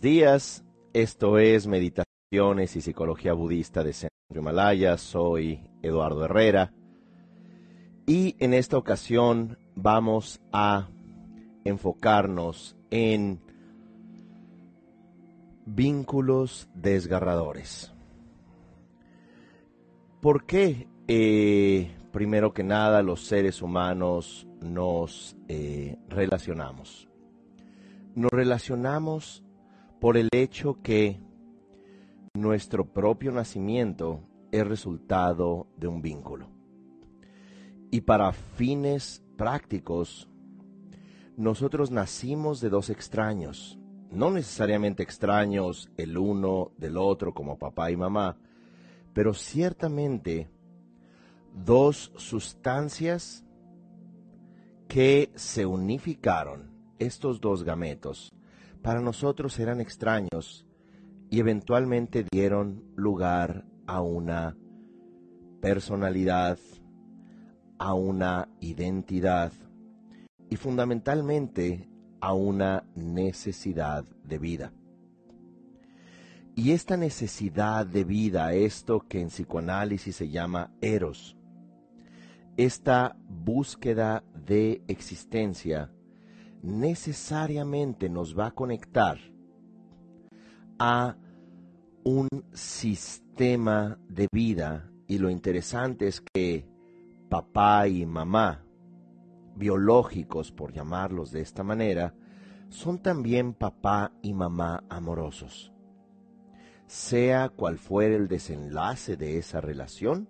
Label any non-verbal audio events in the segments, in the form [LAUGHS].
Días. Esto es Meditaciones y Psicología Budista de Centro Himalaya. Soy Eduardo Herrera. Y en esta ocasión vamos a enfocarnos en vínculos desgarradores. ¿Por qué, eh, primero que nada, los seres humanos nos eh, relacionamos? Nos relacionamos por el hecho que nuestro propio nacimiento es resultado de un vínculo. Y para fines prácticos, nosotros nacimos de dos extraños, no necesariamente extraños el uno del otro como papá y mamá, pero ciertamente dos sustancias que se unificaron estos dos gametos para nosotros eran extraños y eventualmente dieron lugar a una personalidad, a una identidad y fundamentalmente a una necesidad de vida. Y esta necesidad de vida, esto que en psicoanálisis se llama eros, esta búsqueda de existencia, necesariamente nos va a conectar a un sistema de vida y lo interesante es que papá y mamá, biológicos por llamarlos de esta manera, son también papá y mamá amorosos. Sea cual fuere el desenlace de esa relación,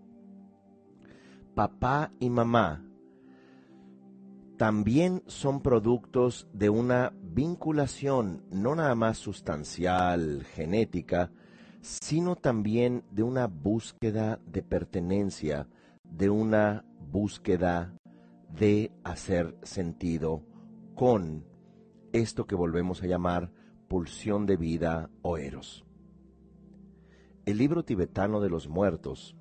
papá y mamá también son productos de una vinculación no nada más sustancial, genética, sino también de una búsqueda de pertenencia, de una búsqueda de hacer sentido con esto que volvemos a llamar pulsión de vida o eros. El libro tibetano de los muertos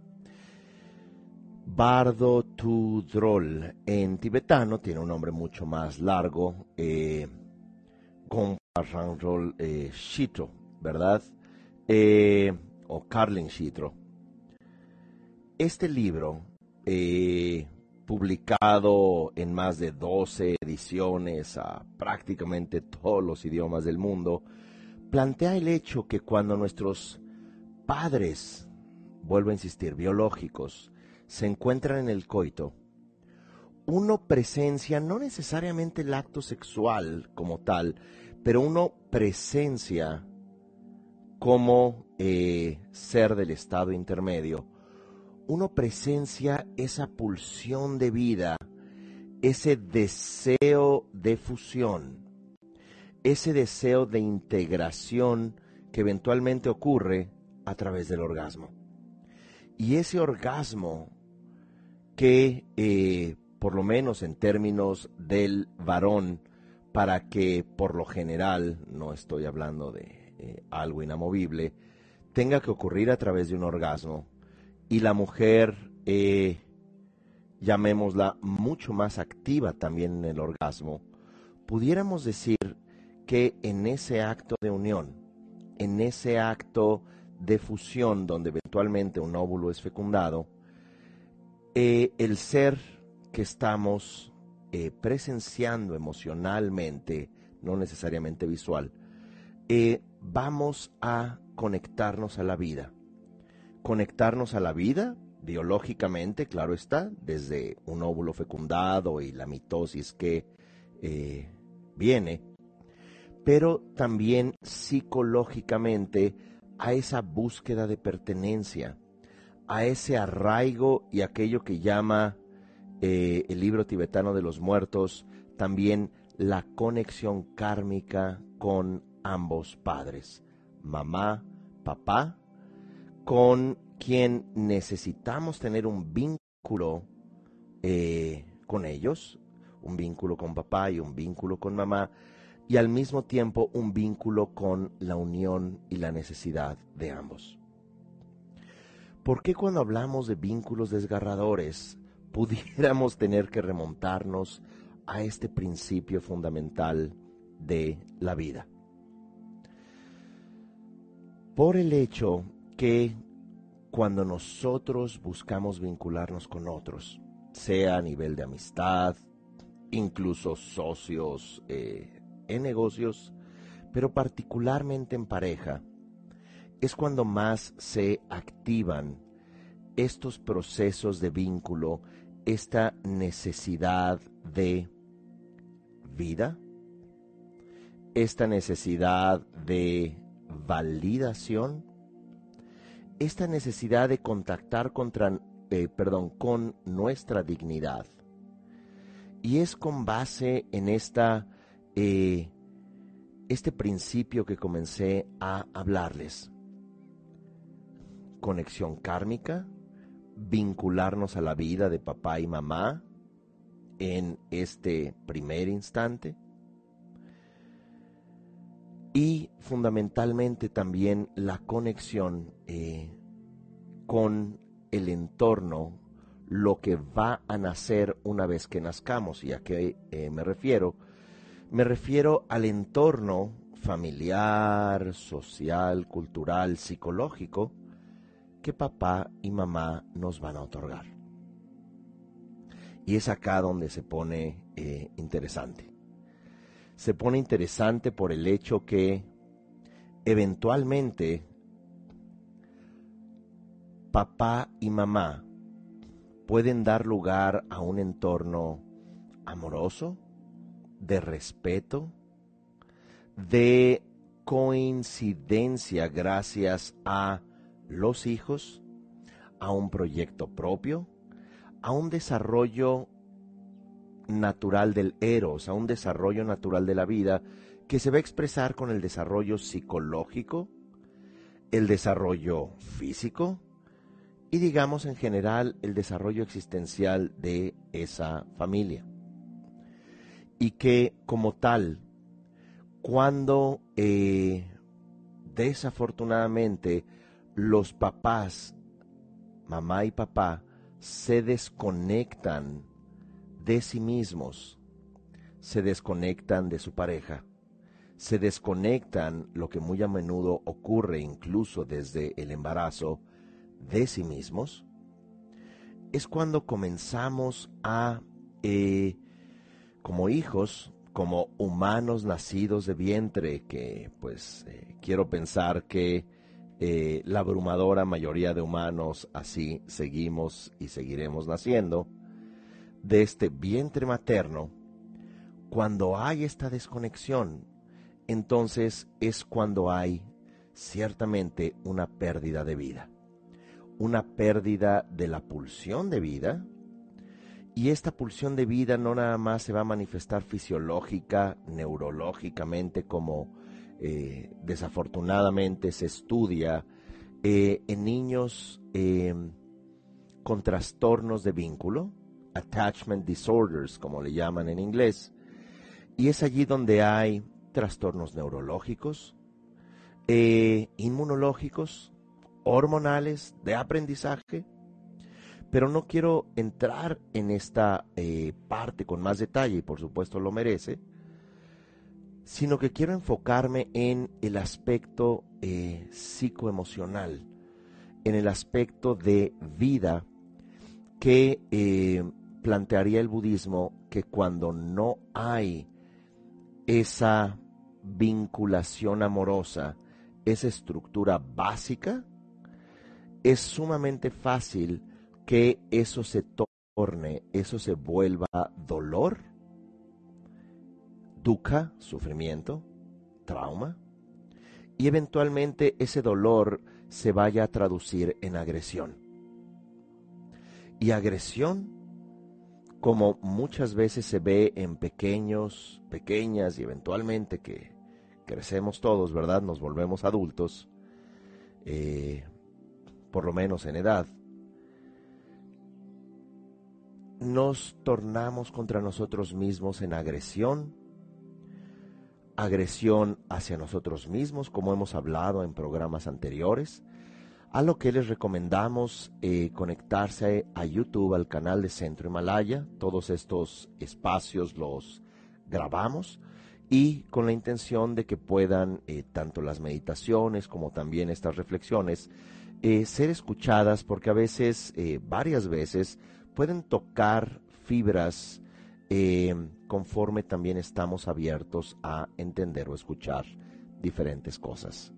Bardo Tudrol en tibetano tiene un nombre mucho más largo, eh, eh Shito, ¿verdad? Eh, o Carlin Shitro. Este libro, eh, publicado en más de 12 ediciones a prácticamente todos los idiomas del mundo, plantea el hecho que cuando nuestros padres, vuelvo a insistir, biológicos, se encuentran en el coito, uno presencia no necesariamente el acto sexual como tal, pero uno presencia como eh, ser del estado intermedio, uno presencia esa pulsión de vida, ese deseo de fusión, ese deseo de integración que eventualmente ocurre a través del orgasmo. Y ese orgasmo que, eh, por lo menos en términos del varón, para que por lo general, no estoy hablando de eh, algo inamovible, tenga que ocurrir a través de un orgasmo y la mujer, eh, llamémosla, mucho más activa también en el orgasmo, pudiéramos decir que en ese acto de unión, en ese acto de fusión donde eventualmente un óvulo es fecundado, eh, el ser que estamos eh, presenciando emocionalmente, no necesariamente visual, eh, vamos a conectarnos a la vida. Conectarnos a la vida biológicamente, claro está, desde un óvulo fecundado y la mitosis que viene, pero también psicológicamente a esa búsqueda de pertenencia, a ese arraigo y aquello que llama eh, el libro tibetano de los muertos, también la conexión kármica con ambos padres, mamá, papá, con quien necesitamos tener un vínculo eh, con ellos, un vínculo con papá y un vínculo con mamá, y al mismo tiempo un vínculo con la unión y la necesidad de ambos. ¿Por qué cuando hablamos de vínculos desgarradores [LAUGHS] pudiéramos tener que remontarnos a este principio fundamental de la vida? por el hecho que cuando nosotros buscamos vincularnos con otros, sea a nivel de amistad, incluso socios eh, en negocios, pero particularmente en pareja, es cuando más se activan estos procesos de vínculo, esta necesidad de vida, esta necesidad de validación, esta necesidad de contactar contra, eh, perdón, con nuestra dignidad. Y es con base en esta, eh, este principio que comencé a hablarles. Conexión kármica, vincularnos a la vida de papá y mamá en este primer instante. Y fundamentalmente también la conexión eh, con el entorno, lo que va a nacer una vez que nazcamos. ¿Y a qué eh, me refiero? Me refiero al entorno familiar, social, cultural, psicológico, que papá y mamá nos van a otorgar. Y es acá donde se pone eh, interesante. Se pone interesante por el hecho que eventualmente papá y mamá pueden dar lugar a un entorno amoroso, de respeto, de coincidencia gracias a los hijos a un proyecto propio, a un desarrollo natural del eros, a un desarrollo natural de la vida que se va a expresar con el desarrollo psicológico, el desarrollo físico y digamos en general el desarrollo existencial de esa familia. Y que como tal, cuando eh, desafortunadamente los papás, mamá y papá, se desconectan de sí mismos, se desconectan de su pareja, se desconectan, lo que muy a menudo ocurre incluso desde el embarazo, de sí mismos, es cuando comenzamos a, eh, como hijos, como humanos nacidos de vientre, que pues eh, quiero pensar que eh, la abrumadora mayoría de humanos así seguimos y seguiremos naciendo, de este vientre materno, cuando hay esta desconexión, entonces es cuando hay ciertamente una pérdida de vida, una pérdida de la pulsión de vida, y esta pulsión de vida no nada más se va a manifestar fisiológica, neurológicamente como eh, desafortunadamente se estudia eh, en niños eh, con trastornos de vínculo, attachment disorders, como le llaman en inglés, y es allí donde hay trastornos neurológicos, inmunológicos, hormonales, de aprendizaje, pero no quiero entrar en esta parte con más detalle, y por supuesto lo merece, sino que quiero enfocarme en el aspecto eh, psicoemocional, en el aspecto de vida que eh, plantearía el budismo que cuando no hay esa vinculación amorosa, esa estructura básica, es sumamente fácil que eso se torne, eso se vuelva dolor dukkha, sufrimiento, trauma, y eventualmente ese dolor se vaya a traducir en agresión. Y agresión, como muchas veces se ve en pequeños, pequeñas y eventualmente que crecemos todos, ¿verdad? Nos volvemos adultos, eh, por lo menos en edad, nos tornamos contra nosotros mismos en agresión agresión hacia nosotros mismos, como hemos hablado en programas anteriores, a lo que les recomendamos eh, conectarse a YouTube, al canal de Centro Himalaya. Todos estos espacios los grabamos y con la intención de que puedan eh, tanto las meditaciones como también estas reflexiones eh, ser escuchadas porque a veces, eh, varias veces, pueden tocar fibras conforme también estamos abiertos a entender o escuchar diferentes cosas.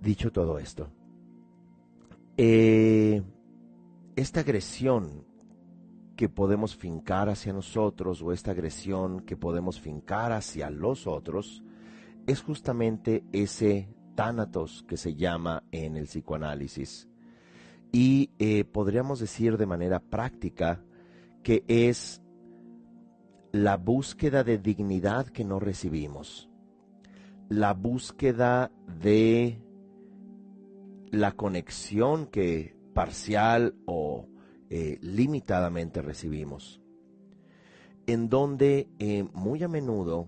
Dicho todo esto, esta agresión que podemos fincar hacia nosotros o esta agresión que podemos fincar hacia los otros es justamente ese tánatos que se llama en el psicoanálisis. Y eh, podríamos decir de manera práctica que es la búsqueda de dignidad que no recibimos, la búsqueda de la conexión que parcial o eh, limitadamente recibimos, en donde eh, muy a menudo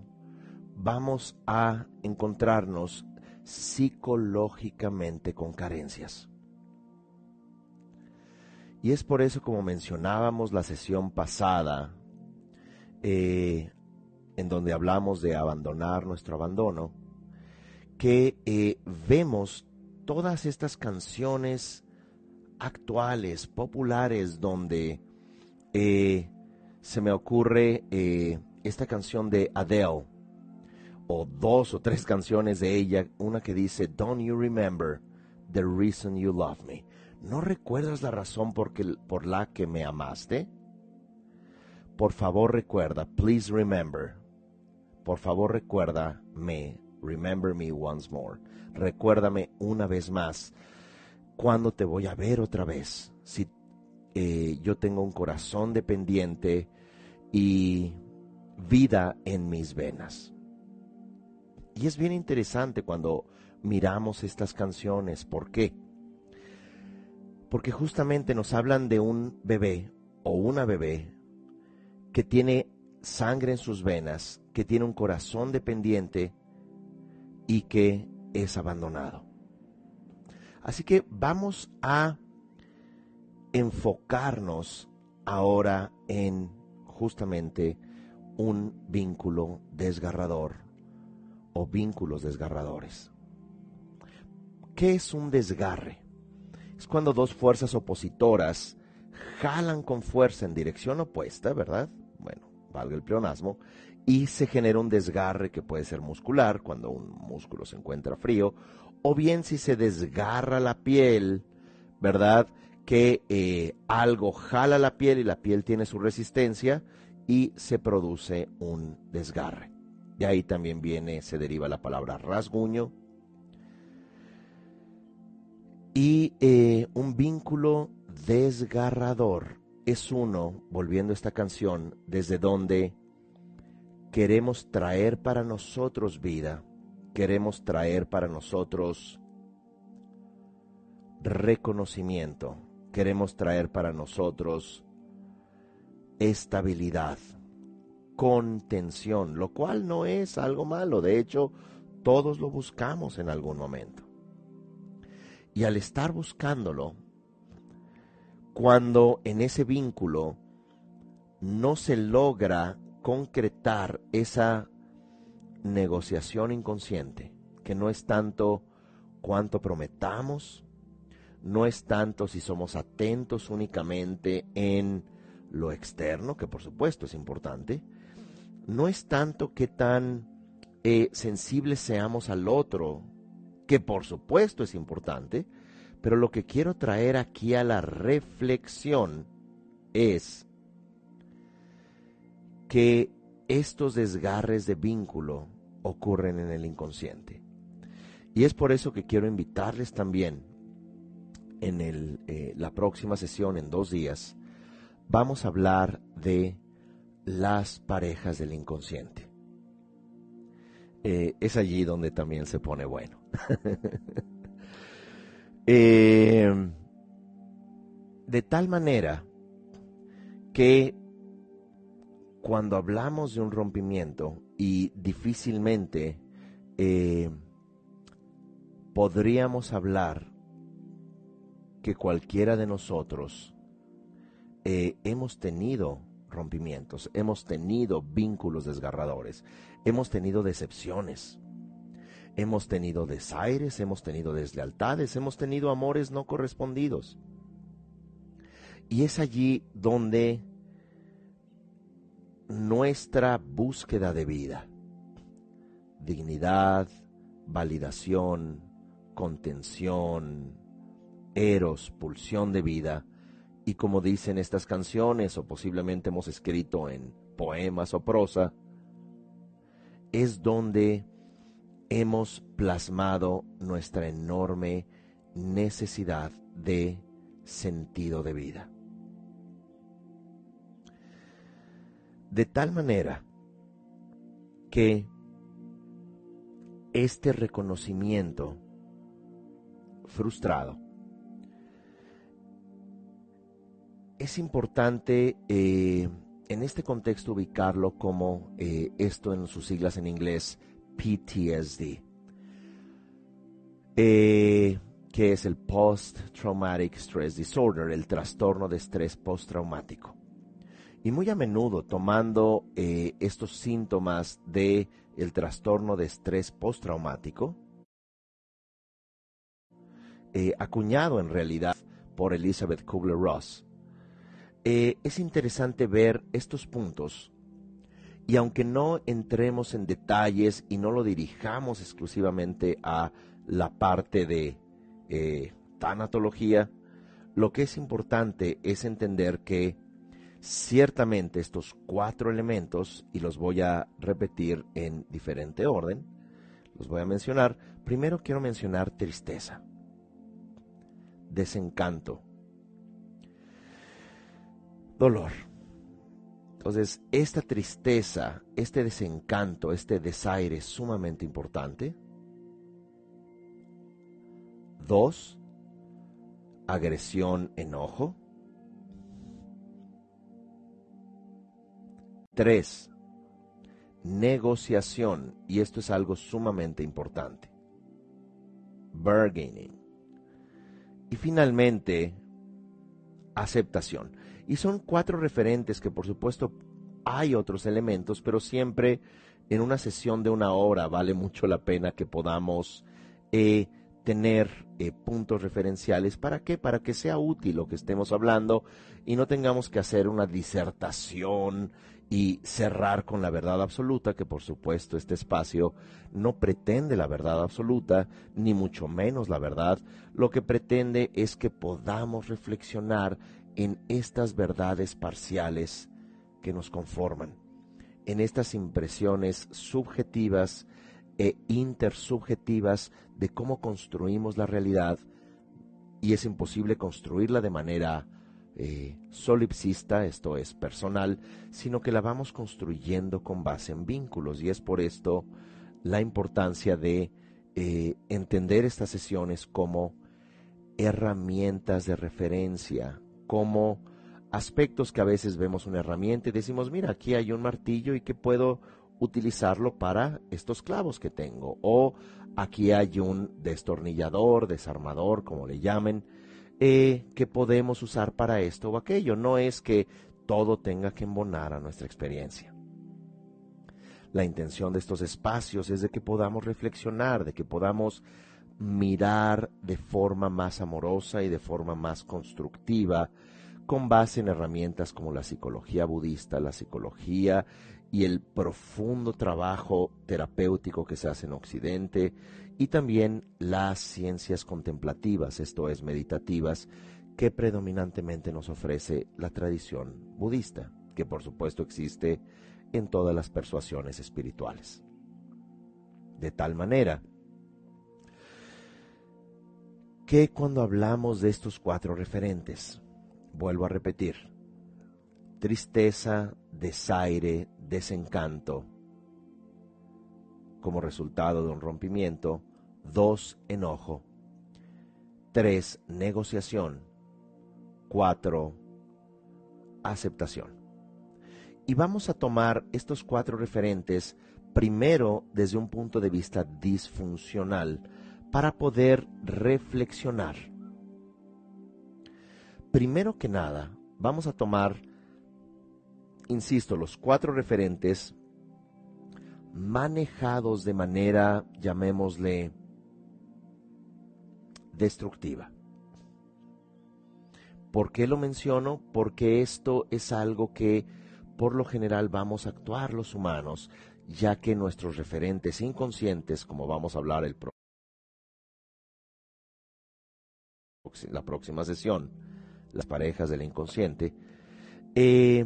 vamos a encontrarnos psicológicamente con carencias. Y es por eso, como mencionábamos la sesión pasada, eh, en donde hablamos de abandonar nuestro abandono, que vemos todas estas canciones actuales, populares, donde eh, se me ocurre eh, esta canción de Adele, o dos o tres canciones de ella, una que dice, Don't you remember the reason you love me? ¿No recuerdas la razón por, por la que me amaste? Por favor recuerda, please remember. Por favor recuerda me, remember me once more. Recuérdame una vez más ¿Cuándo te voy a ver otra vez? Si eh, yo tengo un corazón dependiente y vida en mis venas. Y es bien interesante cuando miramos estas canciones. ¿Por qué? Porque justamente nos hablan de un bebé o una bebé que tiene sangre en sus venas, que tiene un corazón dependiente y que es abandonado. Así que vamos a enfocarnos ahora en justamente un vínculo desgarrador o vínculos desgarradores. ¿Qué es un desgarre? Es cuando dos fuerzas opositoras jalan con fuerza en dirección opuesta, ¿verdad? Bueno, valga el pleonasmo, y se genera un desgarre que puede ser muscular, cuando un músculo se encuentra frío, o bien si se desgarra la piel, ¿verdad? Que eh, algo jala la piel y la piel tiene su resistencia y se produce un desgarre. De ahí también viene, se deriva la palabra rasguño. Y eh, un vínculo desgarrador es uno, volviendo a esta canción, desde donde queremos traer para nosotros vida queremos traer para nosotros reconocimiento, queremos traer para nosotros estabilidad, contención, lo cual no es algo malo, de hecho todos lo buscamos en algún momento. Y al estar buscándolo, cuando en ese vínculo no se logra concretar esa negociación inconsciente, que no es tanto cuánto prometamos, no es tanto si somos atentos únicamente en lo externo, que por supuesto es importante, no es tanto qué tan eh, sensibles seamos al otro, que por supuesto es importante, pero lo que quiero traer aquí a la reflexión es que estos desgarres de vínculo ocurren en el inconsciente. Y es por eso que quiero invitarles también en el, eh, la próxima sesión, en dos días, vamos a hablar de las parejas del inconsciente. Eh, es allí donde también se pone bueno. [LAUGHS] Eh, de tal manera que cuando hablamos de un rompimiento y difícilmente eh, podríamos hablar que cualquiera de nosotros eh, hemos tenido rompimientos, hemos tenido vínculos desgarradores, hemos tenido decepciones, hemos tenido desaires, hemos tenido deslealtades, hemos tenido amores no correspondidos. Y es allí donde nuestra búsqueda de vida, dignidad, validación, contención, eros, pulsión de vida, y como dicen estas canciones, o posiblemente hemos escrito en poemas o prosa, es donde hemos plasmado nuestra enorme necesidad de sentido de vida. De tal manera que este reconocimiento frustrado es importante eh, en este contexto ubicarlo como eh, esto en sus siglas en inglés PTSD, eh, que es el Post Traumatic Stress Disorder, el trastorno de estrés postraumático. Y muy a menudo tomando estos síntomas de trastorno de estrés postraumático, acuñado en realidad por Elizabeth Kubler-Ross, eh, es interesante ver estos puntos y aunque no entremos en detalles y no lo dirijamos exclusivamente a la parte de eh, tanatología, lo que es importante es entender que ciertamente estos cuatro elementos, y los voy a repetir en diferente orden, los voy a mencionar. Primero quiero mencionar tristeza, desencanto, dolor. Entonces, esta tristeza, este desencanto, este desaire es sumamente importante. Dos, agresión, enojo. Tres, negociación, y esto es algo sumamente importante. Bargaining. Y finalmente, aceptación. Y son cuatro referentes que por supuesto hay otros elementos, pero siempre en una sesión de una hora vale mucho la pena que podamos eh, tener eh, puntos referenciales. ¿Para qué? Para que sea útil lo que estemos hablando y no tengamos que hacer una disertación y cerrar con la verdad absoluta, que por supuesto este espacio no pretende la verdad absoluta, ni mucho menos la verdad. Lo que pretende es que podamos reflexionar en estas verdades parciales que nos conforman, en estas impresiones subjetivas e intersubjetivas de cómo construimos la realidad y es imposible construirla de manera eh, solipsista, esto es personal, sino que la vamos construyendo con base en vínculos y es por esto la importancia de eh, entender estas sesiones como herramientas de referencia como aspectos que a veces vemos una herramienta y decimos, mira, aquí hay un martillo y que puedo utilizarlo para estos clavos que tengo. O aquí hay un destornillador, desarmador, como le llamen, eh, que podemos usar para esto o aquello. No es que todo tenga que embonar a nuestra experiencia. La intención de estos espacios es de que podamos reflexionar, de que podamos mirar de forma más amorosa y de forma más constructiva, con base en herramientas como la psicología budista, la psicología y el profundo trabajo terapéutico que se hace en Occidente, y también las ciencias contemplativas, esto es, meditativas, que predominantemente nos ofrece la tradición budista, que por supuesto existe en todas las persuasiones espirituales. De tal manera que cuando hablamos de estos cuatro referentes, vuelvo a repetir, tristeza, desaire, desencanto, como resultado de un rompimiento, dos, enojo, tres, negociación, cuatro, aceptación. Y vamos a tomar estos cuatro referentes primero desde un punto de vista disfuncional, para poder reflexionar. Primero que nada, vamos a tomar insisto, los cuatro referentes manejados de manera, llamémosle, destructiva. ¿Por qué lo menciono? Porque esto es algo que por lo general vamos a actuar los humanos, ya que nuestros referentes inconscientes, como vamos a hablar el la próxima sesión, las parejas del inconsciente, eh,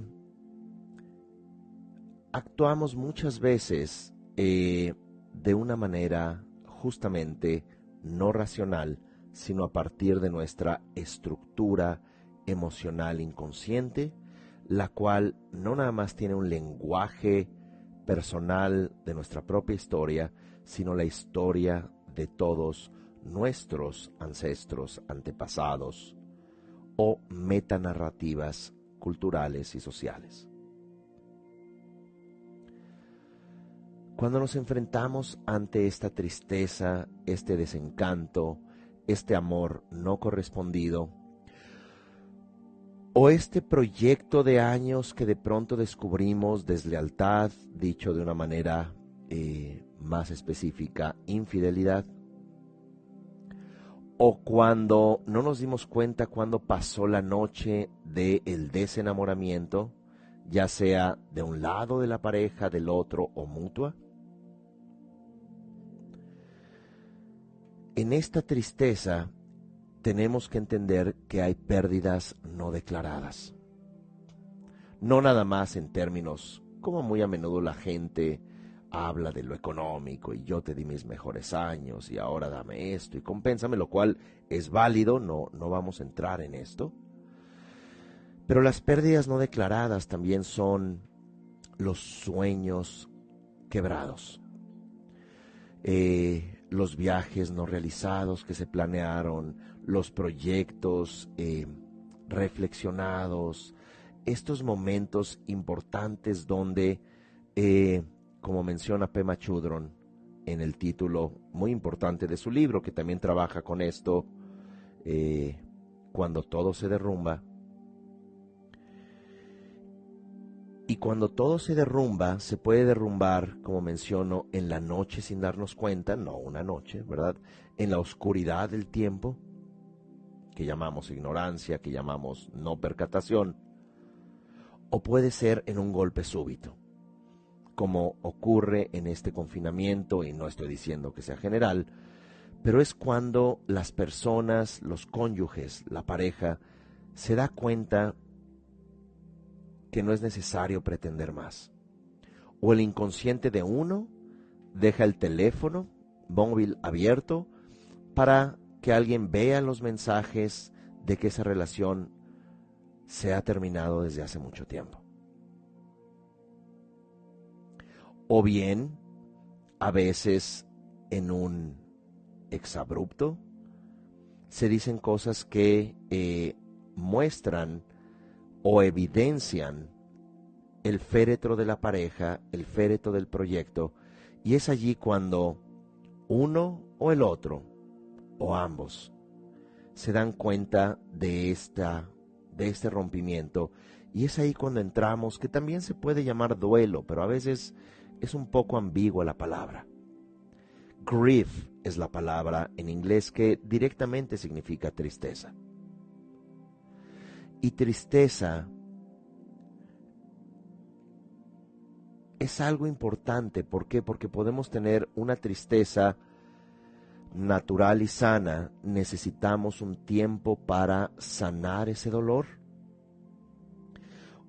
actuamos muchas veces eh, de una manera justamente no racional, sino a partir de nuestra estructura emocional inconsciente, la cual no nada más tiene un lenguaje personal de nuestra propia historia, sino la historia de todos nuestros ancestros, antepasados o metanarrativas culturales y sociales. Cuando nos enfrentamos ante esta tristeza, este desencanto, este amor no correspondido, o este proyecto de años que de pronto descubrimos deslealtad, dicho de una manera eh, más específica, infidelidad, o cuando no nos dimos cuenta cuando pasó la noche del el desenamoramiento, ya sea de un lado de la pareja, del otro o mutua. En esta tristeza tenemos que entender que hay pérdidas no declaradas. No nada más en términos como muy a menudo la gente habla de lo económico y yo te di mis mejores años y ahora dame esto y compénsame, lo cual es válido, no, no vamos a entrar en esto. Pero las pérdidas no declaradas también son los sueños quebrados, eh, los viajes no realizados que se planearon, los proyectos eh, reflexionados, estos momentos importantes donde eh, como menciona Pema Chudron en el título muy importante de su libro, que también trabaja con esto, eh, cuando todo se derrumba. Y cuando todo se derrumba, se puede derrumbar, como menciono, en la noche sin darnos cuenta, no una noche, ¿verdad? En la oscuridad del tiempo, que llamamos ignorancia, que llamamos no percatación, o puede ser en un golpe súbito como ocurre en este confinamiento, y no estoy diciendo que sea general, pero es cuando las personas, los cónyuges, la pareja, se da cuenta que no es necesario pretender más. O el inconsciente de uno deja el teléfono móvil abierto para que alguien vea los mensajes de que esa relación se ha terminado desde hace mucho tiempo. O bien a veces en un exabrupto se dicen cosas que eh, muestran o evidencian el féretro de la pareja, el féretro del proyecto, y es allí cuando uno o el otro, o ambos, se dan cuenta de, esta, de este rompimiento, y es ahí cuando entramos, que también se puede llamar duelo, pero a veces es un poco ambigua la palabra. Grief es la palabra en inglés que directamente significa tristeza. Y tristeza es algo importante. ¿Por qué? Porque podemos tener una tristeza natural y sana. Necesitamos un tiempo para sanar ese dolor.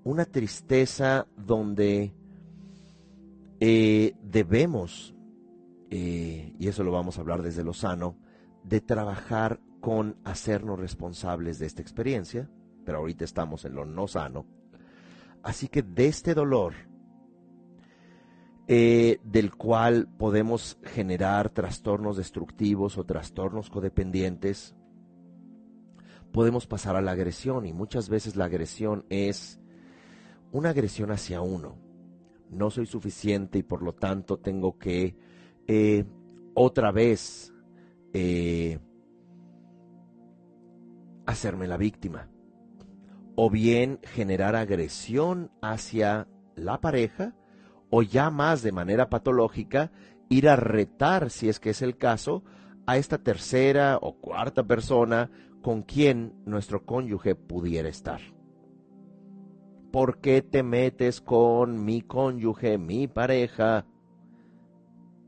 Una tristeza donde eh, debemos, eh, y eso lo vamos a hablar desde lo sano, de trabajar con hacernos responsables de esta experiencia, pero ahorita estamos en lo no sano. Así que de este dolor, eh, del cual podemos generar trastornos destructivos o trastornos codependientes, podemos pasar a la agresión y muchas veces la agresión es una agresión hacia uno no soy suficiente y por lo tanto tengo que eh, otra vez eh, hacerme la víctima. o bien generar agresión hacia la pareja, o ya más de manera patológica, ir a retar, si es que es el caso, a esta tercera o cuarta persona con quien nuestro cónyuge pudiera estar. ¿Por qué te metes con mi cónyuge, mi pareja?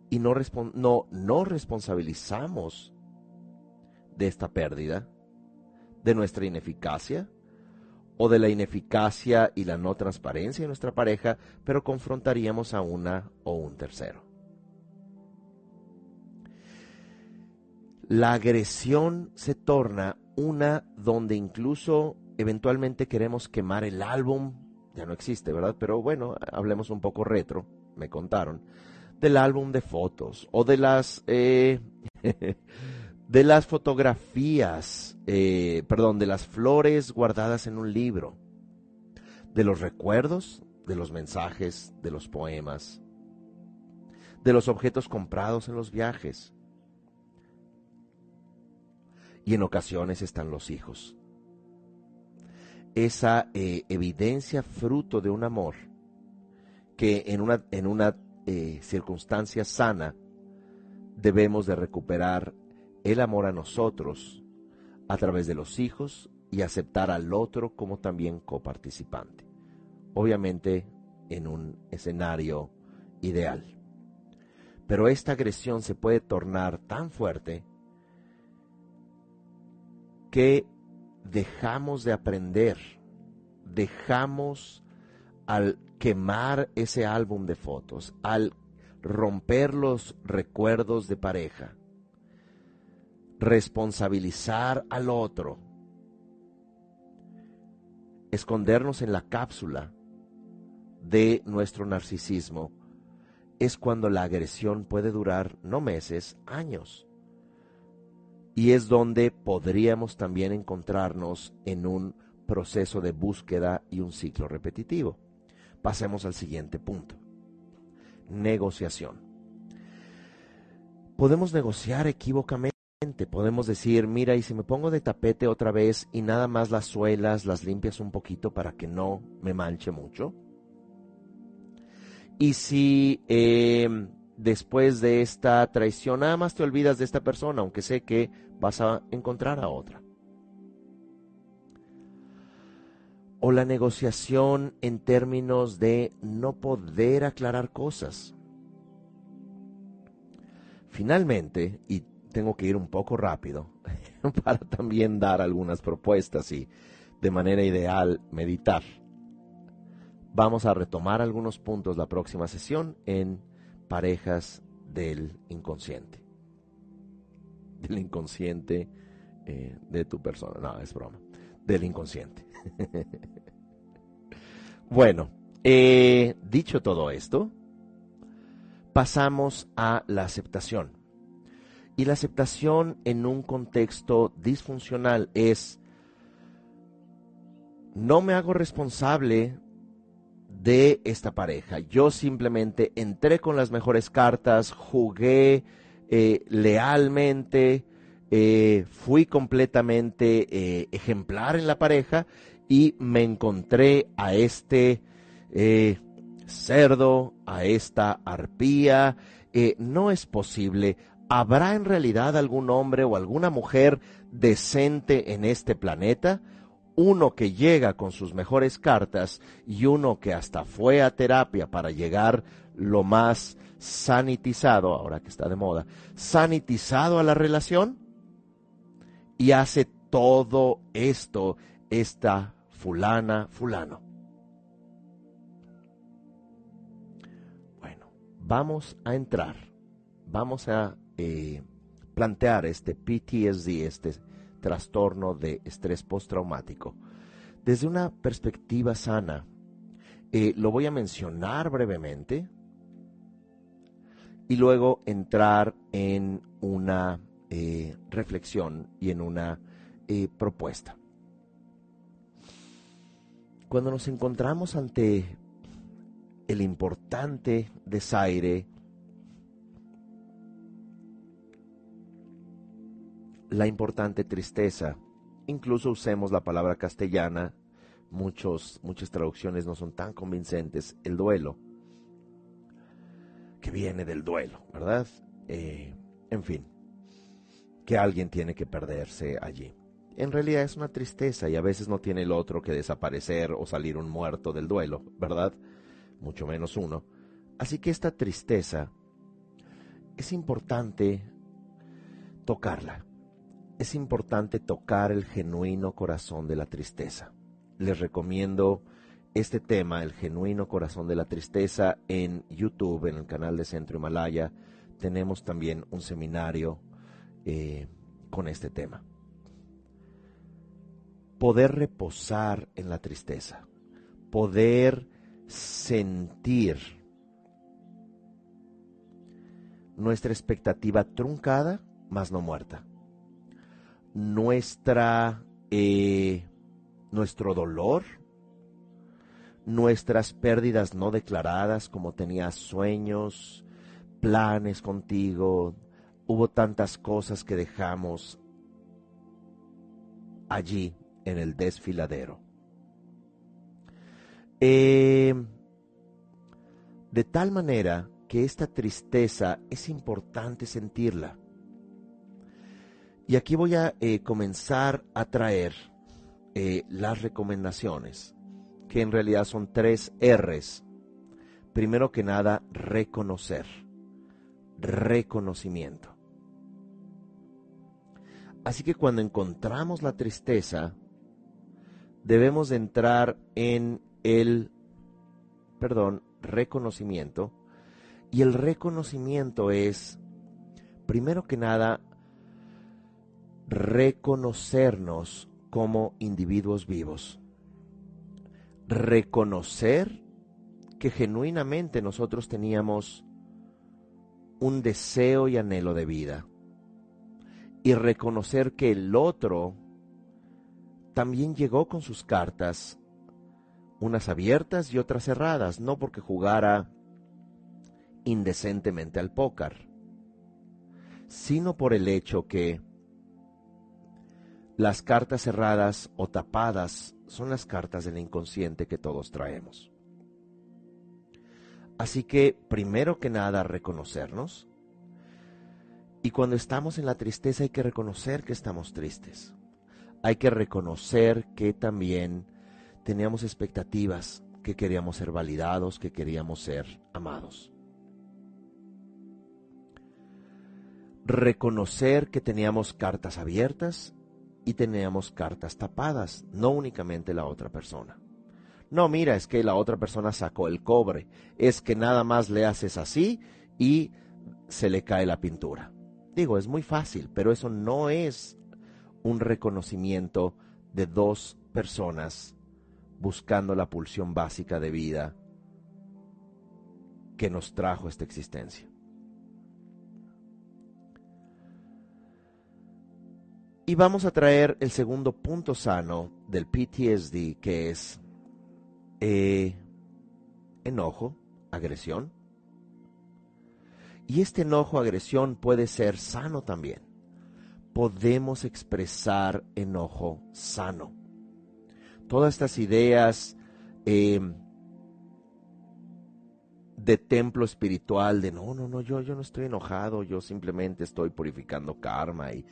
Y no, no, no responsabilizamos de esta pérdida, de nuestra ineficacia, o de la ineficacia y la no transparencia de nuestra pareja, pero confrontaríamos a una o un tercero. La agresión se torna una donde incluso eventualmente queremos quemar el álbum, ya no existe, ¿verdad? Pero bueno, hablemos un poco retro, me contaron, del álbum de fotos o de las eh, [LAUGHS] de las fotografías, eh, perdón, de las flores guardadas en un libro, de los recuerdos, de los mensajes, de los poemas, de los objetos comprados en los viajes. Y en ocasiones están los hijos. Esa eh, evidencia fruto de un amor que en una, en una eh, circunstancia sana debemos de recuperar el amor a nosotros a través de los hijos y aceptar al otro como también coparticipante. Obviamente en un escenario ideal. Pero esta agresión se puede tornar tan fuerte que dejamos de aprender, dejamos al quemar ese álbum de fotos, al romper los recuerdos de pareja, responsabilizar al otro, escondernos en la cápsula de nuestro narcisismo, es cuando la agresión puede durar no meses, años. Y es donde podríamos también encontrarnos en un proceso de búsqueda y un ciclo repetitivo. Pasemos al siguiente punto. Negociación. Podemos negociar equívocamente Podemos decir, mira, y si me pongo de tapete otra vez y nada más las suelas las limpias un poquito para que no me manche mucho. Y si em, después de esta traición nada más te olvidas de esta persona, aunque sé que vas a encontrar a otra. O la negociación en términos de no poder aclarar cosas. Finalmente, y tengo que ir un poco rápido [LAUGHS] para también dar algunas propuestas y de manera ideal meditar. Vamos a retomar algunos puntos la próxima sesión en parejas del inconsciente. Del inconsciente eh, de tu persona. No, es broma. Del inconsciente. [LAUGHS] bueno, eh, dicho todo esto, pasamos a la aceptación. Y la aceptación en un contexto disfuncional es, no me hago responsable de esta pareja. Yo simplemente entré con las mejores cartas, jugué eh, lealmente, eh, fui completamente eh, ejemplar en la pareja y me encontré a este cerdo, a esta arpía. no es posible ¿Habrá en realidad algún hombre o alguna mujer decente en este planeta? Uno que llega con sus mejores cartas y uno que hasta fue a terapia para llegar lo más sanitizado, ahora que está de moda, sanitizado a la relación y hace todo esto esta fulana, fulano. Bueno, vamos a entrar, vamos a eh, plantear este PTSD, este trastorno de estrés postraumático, desde una perspectiva sana. Eh, lo voy a mencionar brevemente y luego entrar en una eh, reflexión y en una propuesta. Cuando nos encontramos ante el importante desaire la importante tristeza. Incluso usemos la palabra castellana muchos, muchas traducciones no son tan convincentes, el duelo, que viene del duelo, ¿verdad? Eh, en fin, que alguien tiene que perderse allí. En realidad es una tristeza y a veces no tiene el otro que desaparecer o salir un muerto del duelo, ¿verdad? Mucho menos uno. Así que esta tristeza es importante tocarla. Es importante tocar el genuino corazón de la tristeza. Les recomiendo este tema, el genuino corazón de la tristeza, en YouTube, en el canal de Centro Himalaya. Tenemos también un seminario eh, con este tema. Poder reposar en la tristeza, poder sentir nuestra expectativa truncada, mas no muerta. Nuestra, eh, nuestro dolor, nuestras pérdidas no declaradas, como tenía sueños, planes contigo, hubo tantas cosas que dejamos allí en el desfiladero. Eh, de tal manera que esta tristeza es importante sentirla. Y aquí voy a eh, comenzar a traer eh, las recomendaciones, que en realidad son tres R's. Primero que nada, reconocer, reconocimiento. Así que cuando encontramos la tristeza, debemos entrar en el, perdón, reconocimiento. Y el reconocimiento es, primero que nada, reconocernos como individuos vivos. Reconocer que genuinamente nosotros teníamos un deseo y anhelo de vida y reconocer que el otro también llegó con sus cartas, unas abiertas y otras cerradas, no porque jugara indecentemente al póker, sino por el hecho que las cartas cerradas o tapadas son las cartas del inconsciente que todos traemos. Así que, primero que nada, reconocernos, y cuando estamos en la tristeza hay que reconocer que estamos tristes. Hay que reconocer que también teníamos expectativas, que queríamos ser validados, que queríamos ser amados. Reconocer que teníamos cartas abiertas y teníamos cartas tapadas, no únicamente la otra persona. No, mira, es que la otra persona sacó el cobre, es que nada más le haces así y se le cae la pintura. Digo, es muy fácil, pero eso no es un reconocimiento de dos personas buscando la pulsión básica de vida que nos trajo esta existencia. Y vamos a traer el segundo punto sano del PTSD, que es eh, enojo, agresión, y este enojo, agresión puede ser sano también. Podemos expresar enojo sano. Todas estas ideas eh, de templo espiritual, de no, no, no, yo, yo no estoy enojado, yo simplemente estoy purificando karma y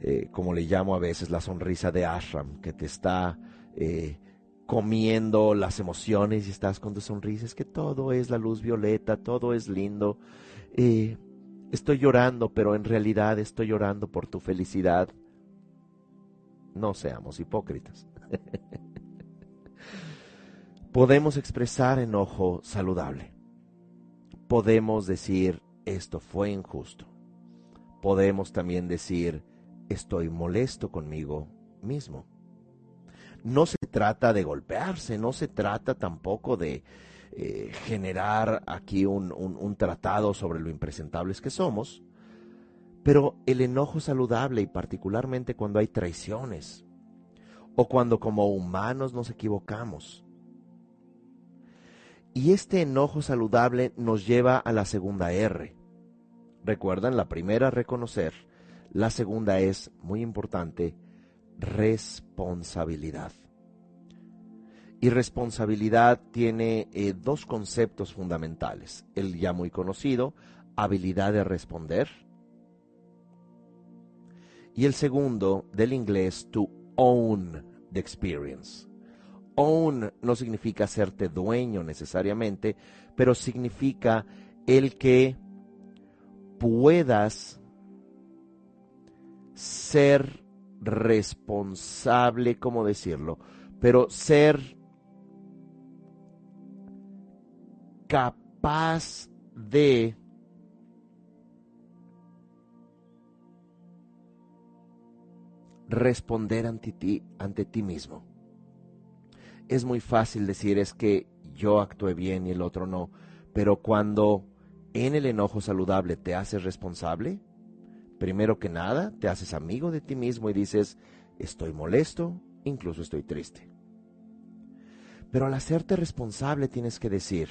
eh, como le llamo a veces la sonrisa de Ashram, que te está eh, comiendo las emociones y estás con tu sonrisa, es que todo es la luz violeta, todo es lindo, eh, estoy llorando, pero en realidad estoy llorando por tu felicidad. No seamos hipócritas. [LAUGHS] Podemos expresar enojo saludable. Podemos decir, esto fue injusto. Podemos también decir, estoy molesto conmigo mismo. No se trata de golpearse, no se trata tampoco de, eh, generar aquí un, tratado sobre lo impresentables que somos, pero el enojo saludable y particularmente cuando hay traiciones o cuando como humanos nos equivocamos. Y este enojo saludable nos lleva a la segunda R. Recuerdan, la primera reconocer, la segunda es, muy importante, responsabilidad. Y responsabilidad tiene eh, dos conceptos fundamentales. El ya muy conocido, habilidad de responder. Y el segundo, del inglés, to own the experience. Own no significa hacerte dueño necesariamente, pero significa el que puedas ser responsable, ¿cómo decirlo? Pero ser capaz de responder ante ti, ante ti mismo. Es muy fácil decir es que yo actué bien y el otro no, pero cuando en el enojo saludable te haces responsable, primero que nada te haces amigo de ti mismo y dices, estoy molesto, incluso estoy triste. Pero al hacerte responsable tienes que decir,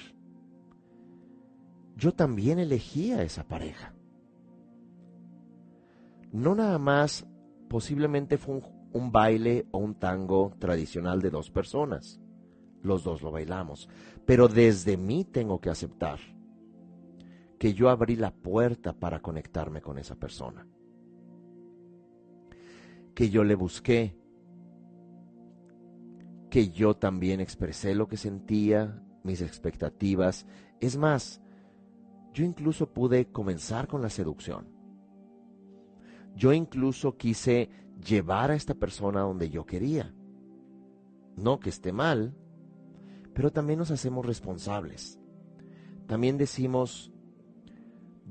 yo también elegí a esa pareja. No nada más posiblemente fue un, baile o un tango tradicional de dos personas. Los dos lo bailamos. Pero desde mí tengo que aceptar que yo abrí la puerta para conectarme con esa persona. Que yo le busqué. Que yo también expresé lo que sentía, mis expectativas. Es más, yo incluso pude comenzar con la seducción. Yo incluso quise llevar a esta persona donde yo quería. No que esté mal, pero también nos hacemos responsables. También decimos,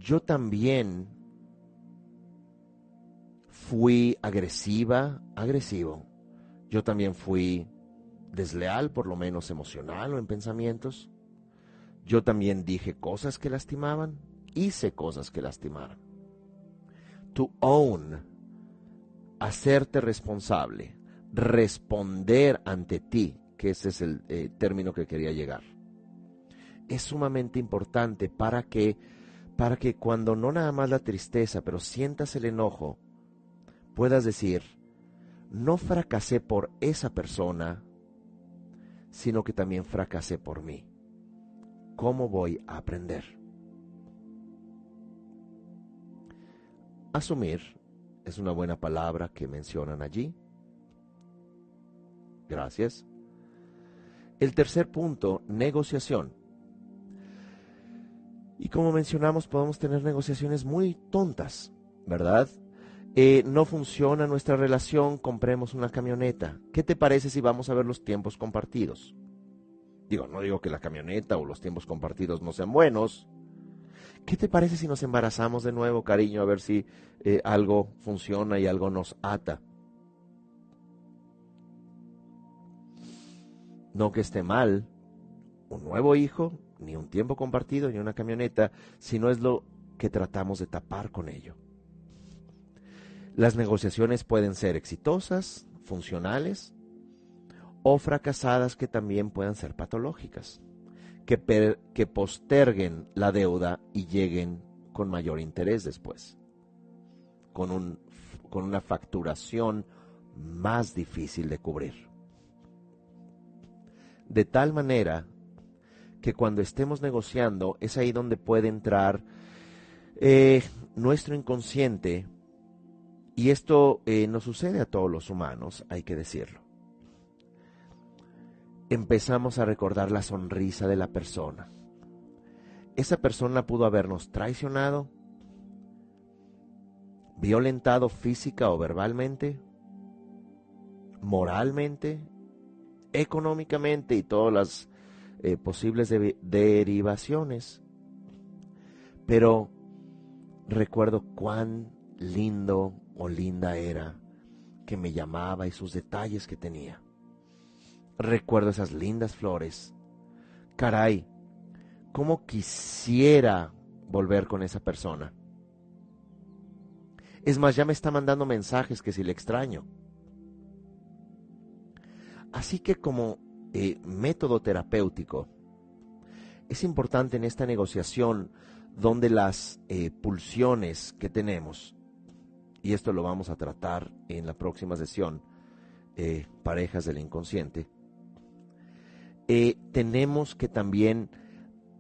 yo también fui agresiva, agresivo. Yo también fui desleal, por lo menos emocional o en pensamientos. Yo también dije cosas que lastimaban, hice cosas que lastimaron to own, hacerte responsable, responder ante ti, que ese es el eh, término que quería llegar. Es sumamente importante para que, para que cuando no nada más la tristeza, pero sientas el enojo, puedas decir, no fracasé por esa persona, sino que también fracasé por mí. ¿Cómo voy a aprender? Asumir es una buena palabra que mencionan allí. Gracias. El tercer punto, negociación. Y como mencionamos, podemos tener negociaciones muy tontas, ¿verdad? Eh, no funciona nuestra relación, compremos una camioneta. ¿Qué te parece si vamos a ver los tiempos compartidos? Digo, no digo que la camioneta o los tiempos compartidos no sean buenos, ¿Qué te parece si nos embarazamos de nuevo, cariño, a ver si eh, algo funciona y algo nos ata? No que esté mal un nuevo hijo, ni un tiempo compartido, ni una camioneta, sino es lo que tratamos de tapar con ello. Las negociaciones pueden ser exitosas, funcionales, o fracasadas que también puedan ser patológicas que, posterguen la deuda y lleguen con mayor interés después, con, un, con una facturación más difícil de cubrir. De tal manera que cuando estemos negociando es ahí donde puede entrar eh, nuestro inconsciente, y esto eh, no sucede a todos los humanos, hay que decirlo empezamos a recordar la sonrisa de la persona. Esa persona pudo habernos traicionado, violentado física o verbalmente, moralmente, económicamente y todas las eh, posibles derivaciones. Pero recuerdo cuán lindo o linda era que me llamaba y sus detalles que tenía. Recuerdo esas lindas flores. Caray, cómo quisiera volver con esa persona. Es más, ya me está mandando mensajes que si le extraño. Así que como método terapéutico, es importante en esta negociación donde las eh, pulsiones que tenemos, y esto lo vamos a tratar en la próxima sesión, eh, parejas del inconsciente, eh, tenemos que también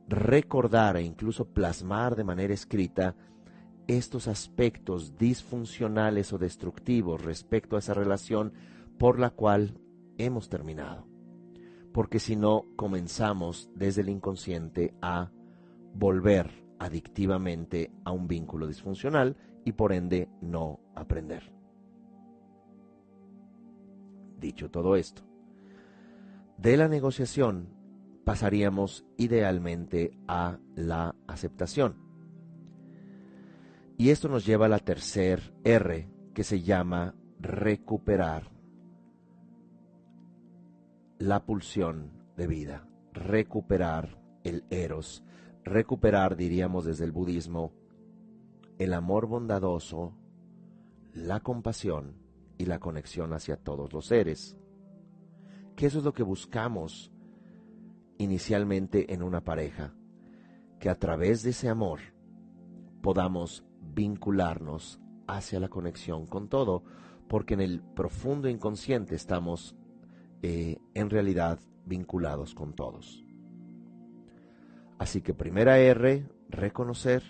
recordar e incluso plasmar de manera escrita estos aspectos disfuncionales o destructivos respecto a esa relación por la cual hemos terminado. Porque si no, comenzamos desde el inconsciente a volver adictivamente a un vínculo disfuncional y por ende no aprender. Dicho todo esto, de la negociación pasaríamos idealmente a la aceptación. Y esto nos lleva a la tercer R, que se llama recuperar la pulsión de vida, recuperar el eros, recuperar, diríamos desde el budismo, el amor bondadoso, la compasión y la conexión hacia todos los seres. Que eso es lo que buscamos inicialmente en una pareja, que a través de ese amor podamos vincularnos hacia la conexión con todo, porque en el profundo inconsciente estamos eh, en realidad vinculados con todos. Así que primera R, reconocer,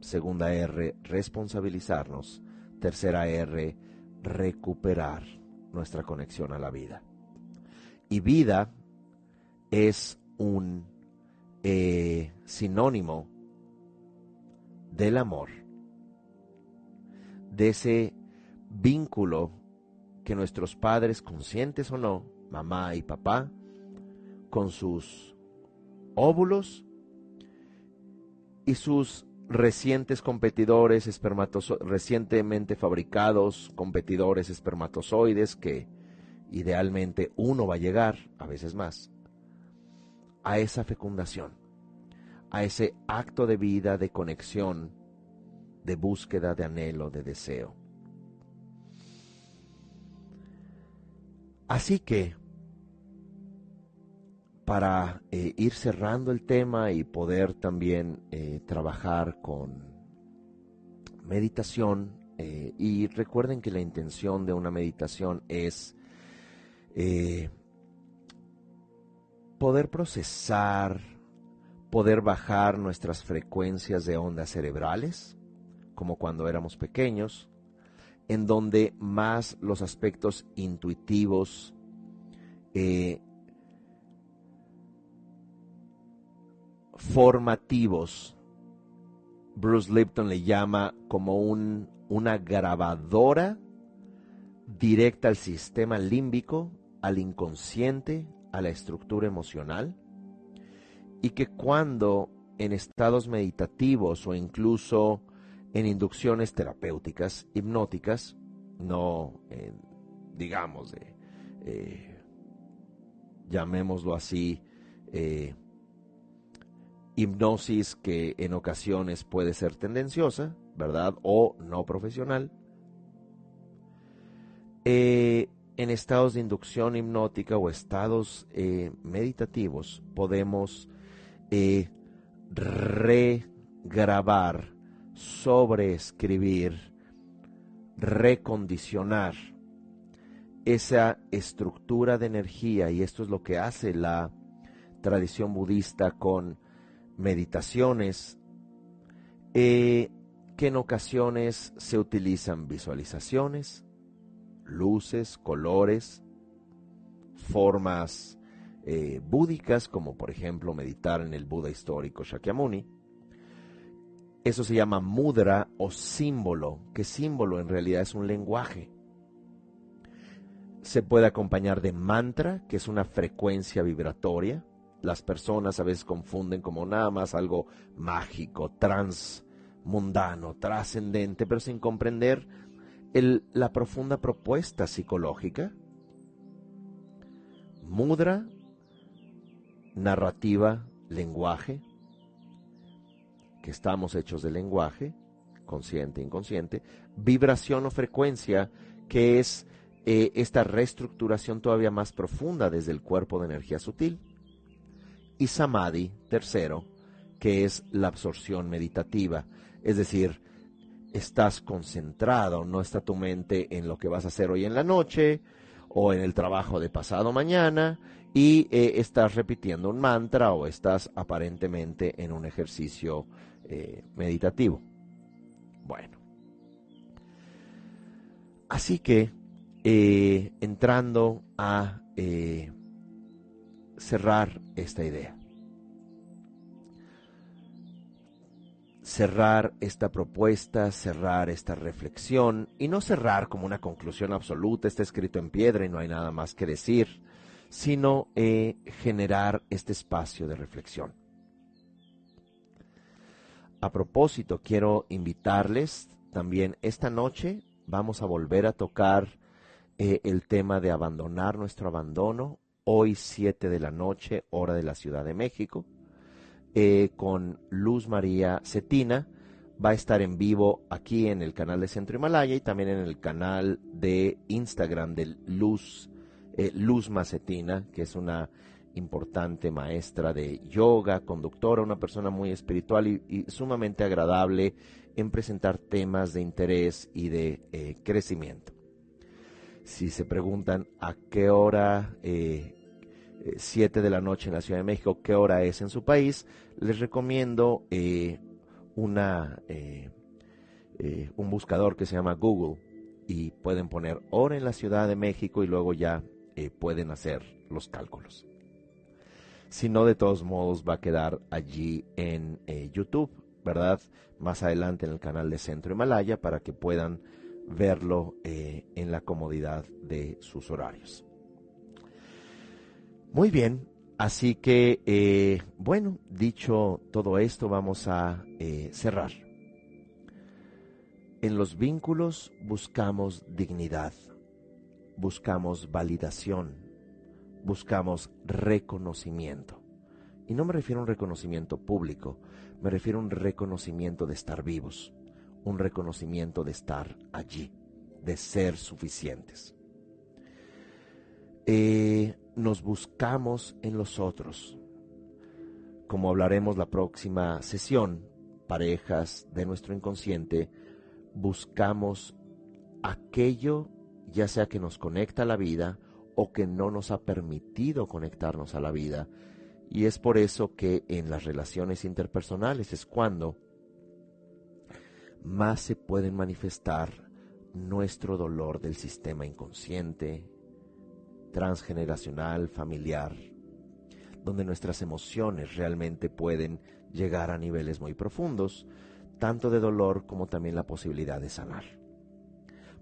segunda R, responsabilizarnos, tercera R, recuperar nuestra conexión a la vida. Y vida es un eh, sinónimo del amor, de ese vínculo que nuestros padres, conscientes o no, mamá y papá, con sus óvulos y sus recientes competidores recientemente fabricados competidores espermatozoides que idealmente uno va a llegar, a veces más, a esa fecundación, a ese acto de vida, de conexión, de búsqueda, de anhelo, de deseo. Así que, para eh, ir cerrando el tema y poder también eh, trabajar con meditación, eh, y recuerden que la intención de una meditación es poder procesar, poder bajar nuestras frecuencias de ondas cerebrales, como cuando éramos pequeños, en donde más los aspectos intuitivos, eh, formativos, Bruce Lipton le llama como un, una grabadora directa al sistema límbico, al inconsciente, a la estructura emocional y que cuando en estados meditativos o incluso en inducciones terapéuticas, hipnóticas, no digamos, de, eh, llamémoslo así, eh, hipnosis que en ocasiones puede ser tendenciosa, ¿verdad? O no profesional. Eh, en estados de inducción hipnótica o estados eh, meditativos podemos eh, regrabar, sobreescribir, recondicionar esa estructura de energía y esto es lo que hace la tradición budista con meditaciones eh, que en ocasiones se utilizan visualizaciones, luces, colores, formas eh, búdicas, como por ejemplo meditar en el Buda histórico Shakyamuni. Eso se llama mudra o símbolo, que símbolo en realidad es un lenguaje. Se puede acompañar de mantra, que es una frecuencia vibratoria. Las personas a veces confunden como nada más algo mágico, transmundano, trascendente, pero sin comprender la profunda propuesta psicológica, mudra, narrativa, lenguaje, que estamos hechos de lenguaje, consciente, inconsciente, vibración o frecuencia, que es eh, esta reestructuración todavía más profunda desde el cuerpo de energía sutil, y samadhi, tercero, que es la absorción meditativa, es decir, estás concentrado, no está tu mente en lo que vas a hacer hoy en la noche o en el trabajo de pasado mañana y eh, estás repitiendo un mantra o estás aparentemente en un ejercicio eh, meditativo. Bueno. Así que, eh, entrando a cerrar esta idea. cerrar esta propuesta, cerrar esta reflexión y no cerrar como una conclusión absoluta, está escrito en piedra y no hay nada más que decir, sino eh, generar este espacio de reflexión. A propósito, quiero invitarles también esta noche, vamos a volver a tocar eh, el tema de abandonar nuestro abandono, hoy 7 de la noche, hora de la Ciudad de México eh, con Luz María Cetina. Va a estar en vivo aquí en el canal de Centro Himalaya y también en el canal de Instagram de Luz, eh, Luz Macetina, que es una importante maestra de yoga, conductora, una persona muy espiritual y, sumamente agradable en presentar temas de interés y de eh, crecimiento. Si se preguntan a qué hora 7 de la noche en la Ciudad de México, qué hora es en su país, les recomiendo eh, una, eh, eh, un buscador que se llama Google y pueden poner hora en la Ciudad de México y luego ya pueden hacer los cálculos. Si no, de todos modos va a quedar allí en YouTube, ¿verdad? Más adelante en el canal de Centro Himalaya para que puedan verlo en la comodidad de sus horarios. Muy bien, así que, eh, bueno, dicho todo esto, vamos a eh, cerrar. En los vínculos buscamos dignidad, buscamos validación, buscamos reconocimiento. Y no me refiero a un reconocimiento público, me refiero a un reconocimiento de estar vivos, un reconocimiento de estar allí, de ser suficientes. Eh, nos buscamos en los otros. Como hablaremos la próxima sesión, parejas de nuestro inconsciente, buscamos aquello ya sea que nos conecta a la vida o que no nos ha permitido conectarnos a la vida. Y es por eso que en las relaciones interpersonales es cuando más se pueden manifestar nuestro dolor del sistema inconsciente, transgeneracional, familiar, donde nuestras emociones realmente pueden llegar a niveles muy profundos, tanto de dolor como también la posibilidad de sanar.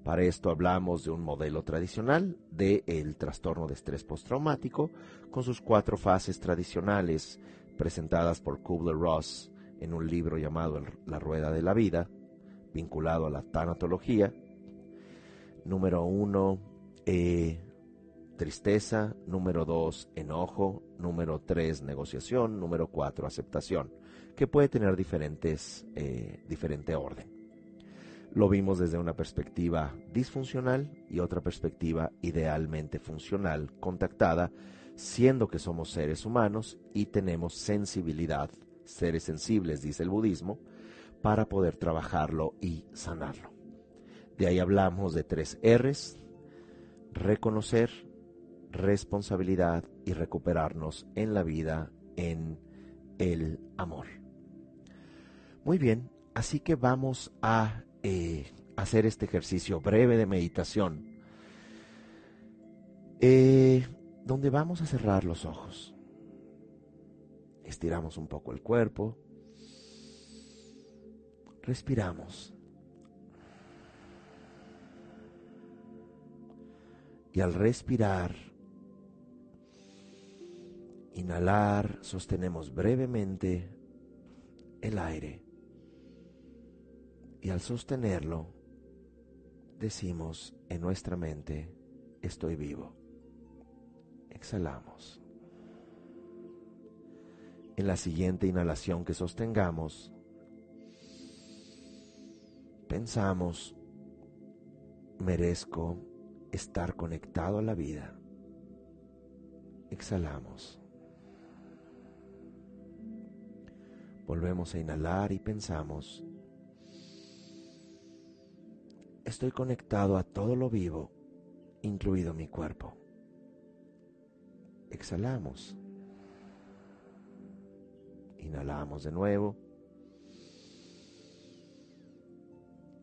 Para esto hablamos de un modelo tradicional del el trastorno de estrés postraumático, con sus cuatro fases tradicionales presentadas por Kubler-Ross en un libro llamado La Rueda de la Vida, vinculado a la tanatología. Número uno, eh, tristeza, número dos, enojo, número tres, negociación, número cuatro, aceptación, que puede tener diferentes, eh, diferente orden. Lo vimos desde una perspectiva disfuncional y otra perspectiva idealmente funcional, contactada, siendo que somos seres humanos y tenemos sensibilidad, seres sensibles, dice el budismo, para poder trabajarlo y sanarlo. De ahí hablamos de tres R's, reconocer, responsabilidad y recuperarnos en la vida, en el amor. Muy bien, así que vamos a eh, hacer este ejercicio breve de meditación, eh, donde vamos a cerrar los ojos. Estiramos un poco el cuerpo, respiramos. Y al respirar, Inhalar, sostenemos brevemente el aire y al sostenerlo decimos en nuestra mente, estoy vivo. Exhalamos. En la siguiente inhalación que sostengamos, pensamos, merezco estar conectado a la vida. Exhalamos. Volvemos a inhalar y pensamos, estoy conectado a todo lo vivo, incluido mi cuerpo. exhalamos. Inhalamos de nuevo.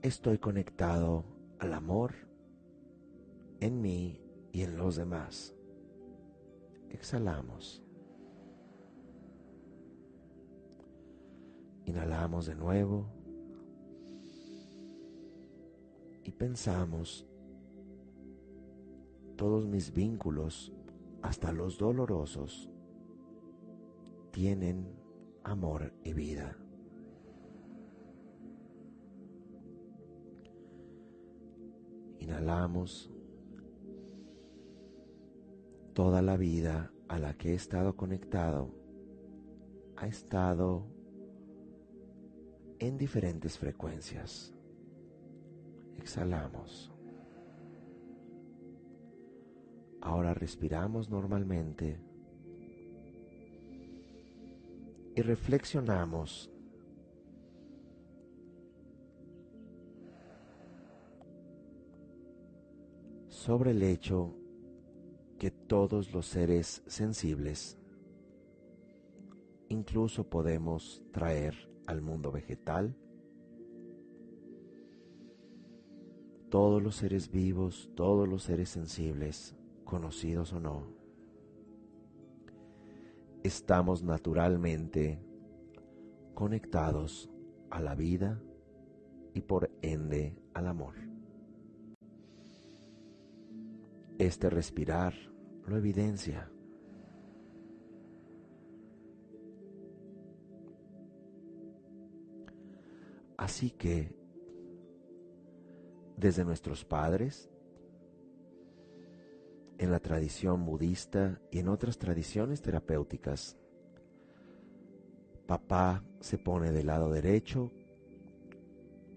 Estoy conectado al amor en mí y en los demás. Exhalamos. Inhalamos de nuevo y pensamos todos mis vínculos, hasta los dolorosos, tienen amor y vida. Inhalamos toda la vida a la que he estado conectado ha estado en diferentes frecuencias. Exhalamos. Ahora respiramos normalmente y reflexionamos sobre el hecho que todos los seres sensibles incluso podemos traer al mundo vegetal todos los seres vivos, todos los seres sensibles conocidos o no, estamos naturalmente conectados a la vida y por ende al amor. Este respirar lo evidencia. Así que, desde nuestros padres, en la tradición budista y en otras tradiciones terapéuticas. Papá se pone del lado derecho,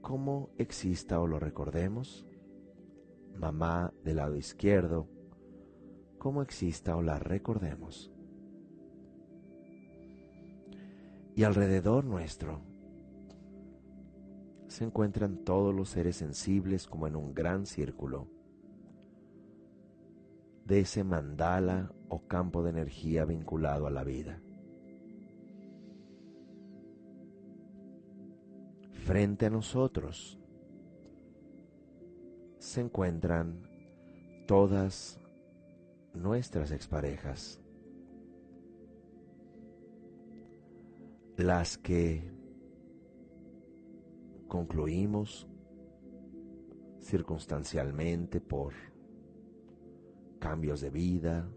como exista o lo recordemos. Mamá del lado izquierdo, como exista o la recordemos. Y alrededor nuestro se encuentran todos los seres sensibles como en un gran círculo de ese mandala o campo de energía vinculado a la vida. Frente a nosotros se encuentran todas nuestras exparejas, las que concluimos circunstancialmente por cambios de vida,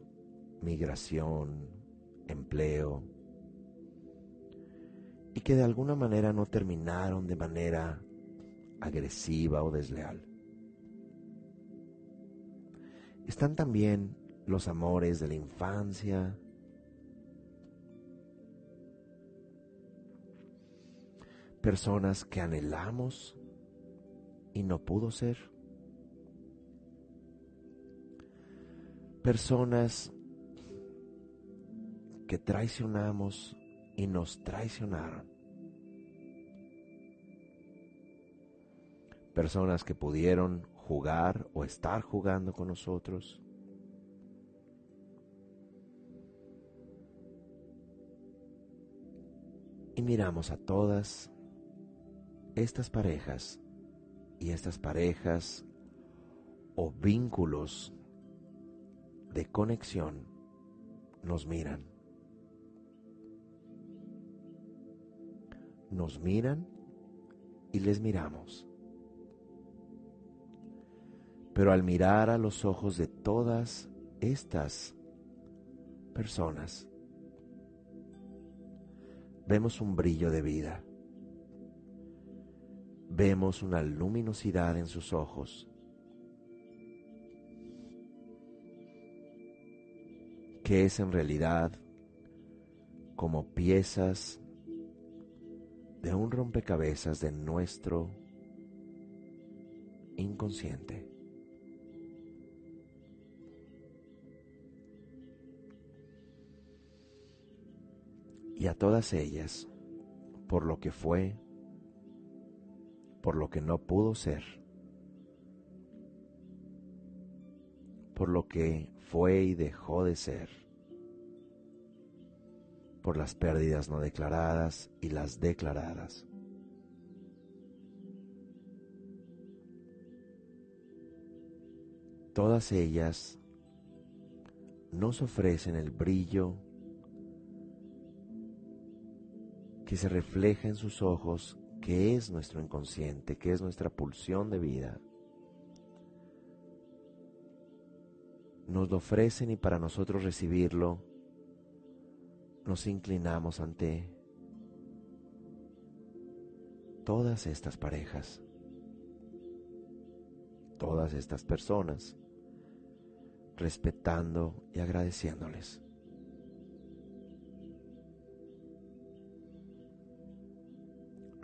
migración, empleo, y que de alguna manera no terminaron de manera agresiva o desleal. Están también los amores de la infancia, personas que anhelamos y no pudo ser. personas que traicionamos y nos traicionaron. Personas que pudieron jugar o estar jugando con nosotros. Y miramos a todas estas parejas y estas parejas o vínculos de conexión nos miran. Nos miran y les miramos. Pero al mirar a los ojos de todas estas personas, vemos un brillo de vida. Vemos una luminosidad en sus ojos que es en realidad como piezas de un rompecabezas de nuestro inconsciente. Y a todas ellas, por lo que fue, por lo que no pudo ser, por lo que fue y dejó de ser. por las pérdidas no declaradas y las declaradas. Todas ellas nos ofrecen el brillo que se refleja en sus ojos, que es nuestro inconsciente, que es nuestra pulsión de vida. Nos lo ofrecen y para nosotros recibirlo, nos inclinamos ante todas estas parejas, todas estas personas respetando y agradeciéndoles.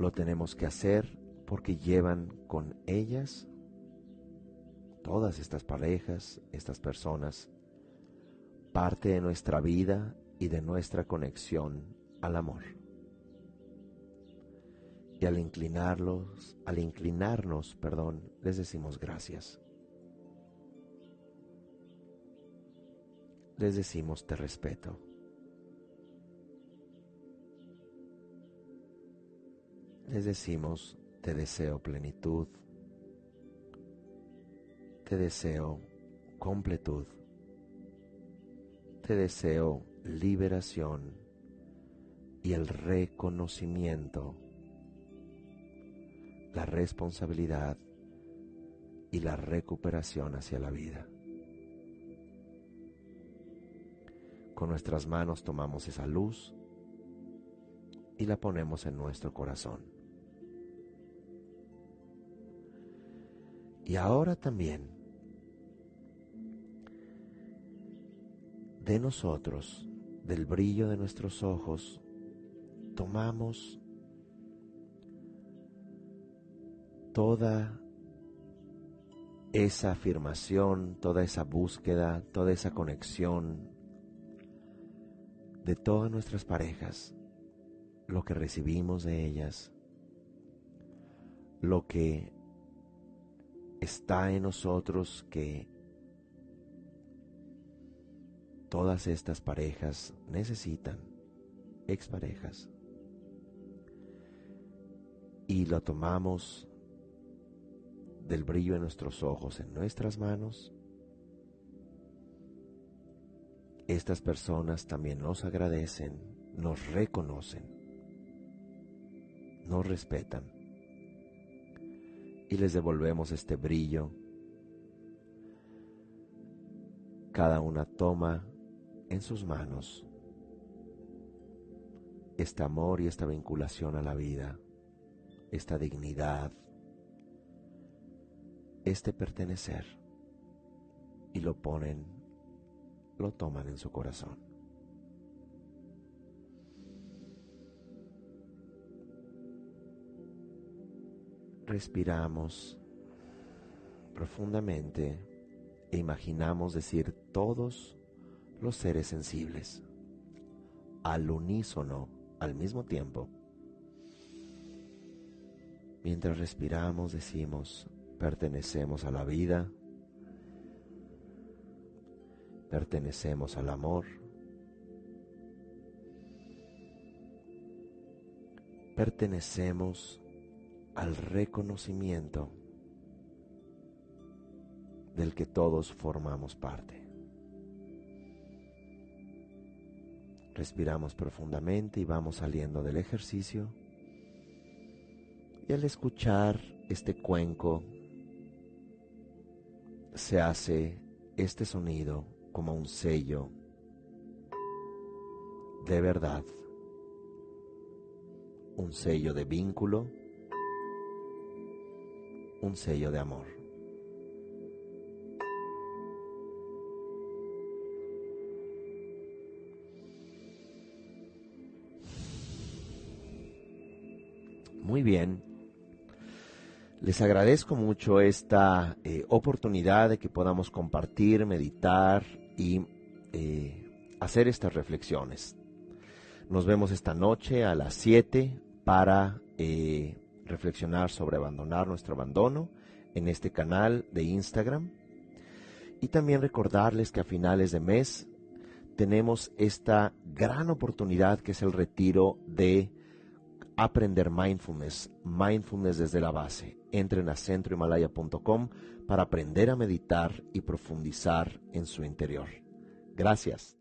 Lo tenemos que hacer porque llevan con ellas, todas estas parejas, estas personas, parte de nuestra vida y de nuestra conexión al amor. Y al inclinarlos, al inclinarnos, perdón, les decimos gracias. les decimos te respeto. Les decimos te deseo plenitud, te deseo completud, te deseo liberación y el reconocimiento, la responsabilidad y la recuperación hacia la vida. Con nuestras manos tomamos esa luz y la ponemos en nuestro corazón. Y ahora también de nosotros, del brillo de nuestros ojos, tomamos toda esa afirmación, toda esa búsqueda, toda esa conexión de todas nuestras parejas, lo que recibimos de ellas, lo que está en nosotros que todas estas parejas necesitan, exparejas, y lo tomamos del brillo de nuestros ojos en nuestras manos. Estas personas también nos agradecen, nos reconocen, nos respetan y les devolvemos este brillo. Cada una toma en sus manos este amor y esta vinculación a la vida, esta dignidad, este pertenecer y lo ponen lo toman en su corazón. Respiramos profundamente e imaginamos decir todos los seres sensibles al unísono al mismo tiempo. Mientras respiramos decimos, pertenecemos a la vida, pertenecemos al amor, pertenecemos al reconocimiento del que todos formamos parte. Respiramos profundamente y vamos saliendo del ejercicio. Y al escuchar este cuenco, se hace este sonido como un sello de verdad, un sello de vínculo, un sello de amor. Muy bien. Les agradezco mucho esta eh, oportunidad de que podamos compartir, meditar y eh, hacer estas reflexiones. Nos vemos esta noche a las 7 para eh, reflexionar sobre abandonar nuestro abandono en este canal de Instagram. Y también recordarles que a finales de mes tenemos esta gran oportunidad que es el retiro de aprender mindfulness, mindfulness desde la base. Entren a centrohimalaya.com para aprender a meditar y profundizar en su interior. Gracias.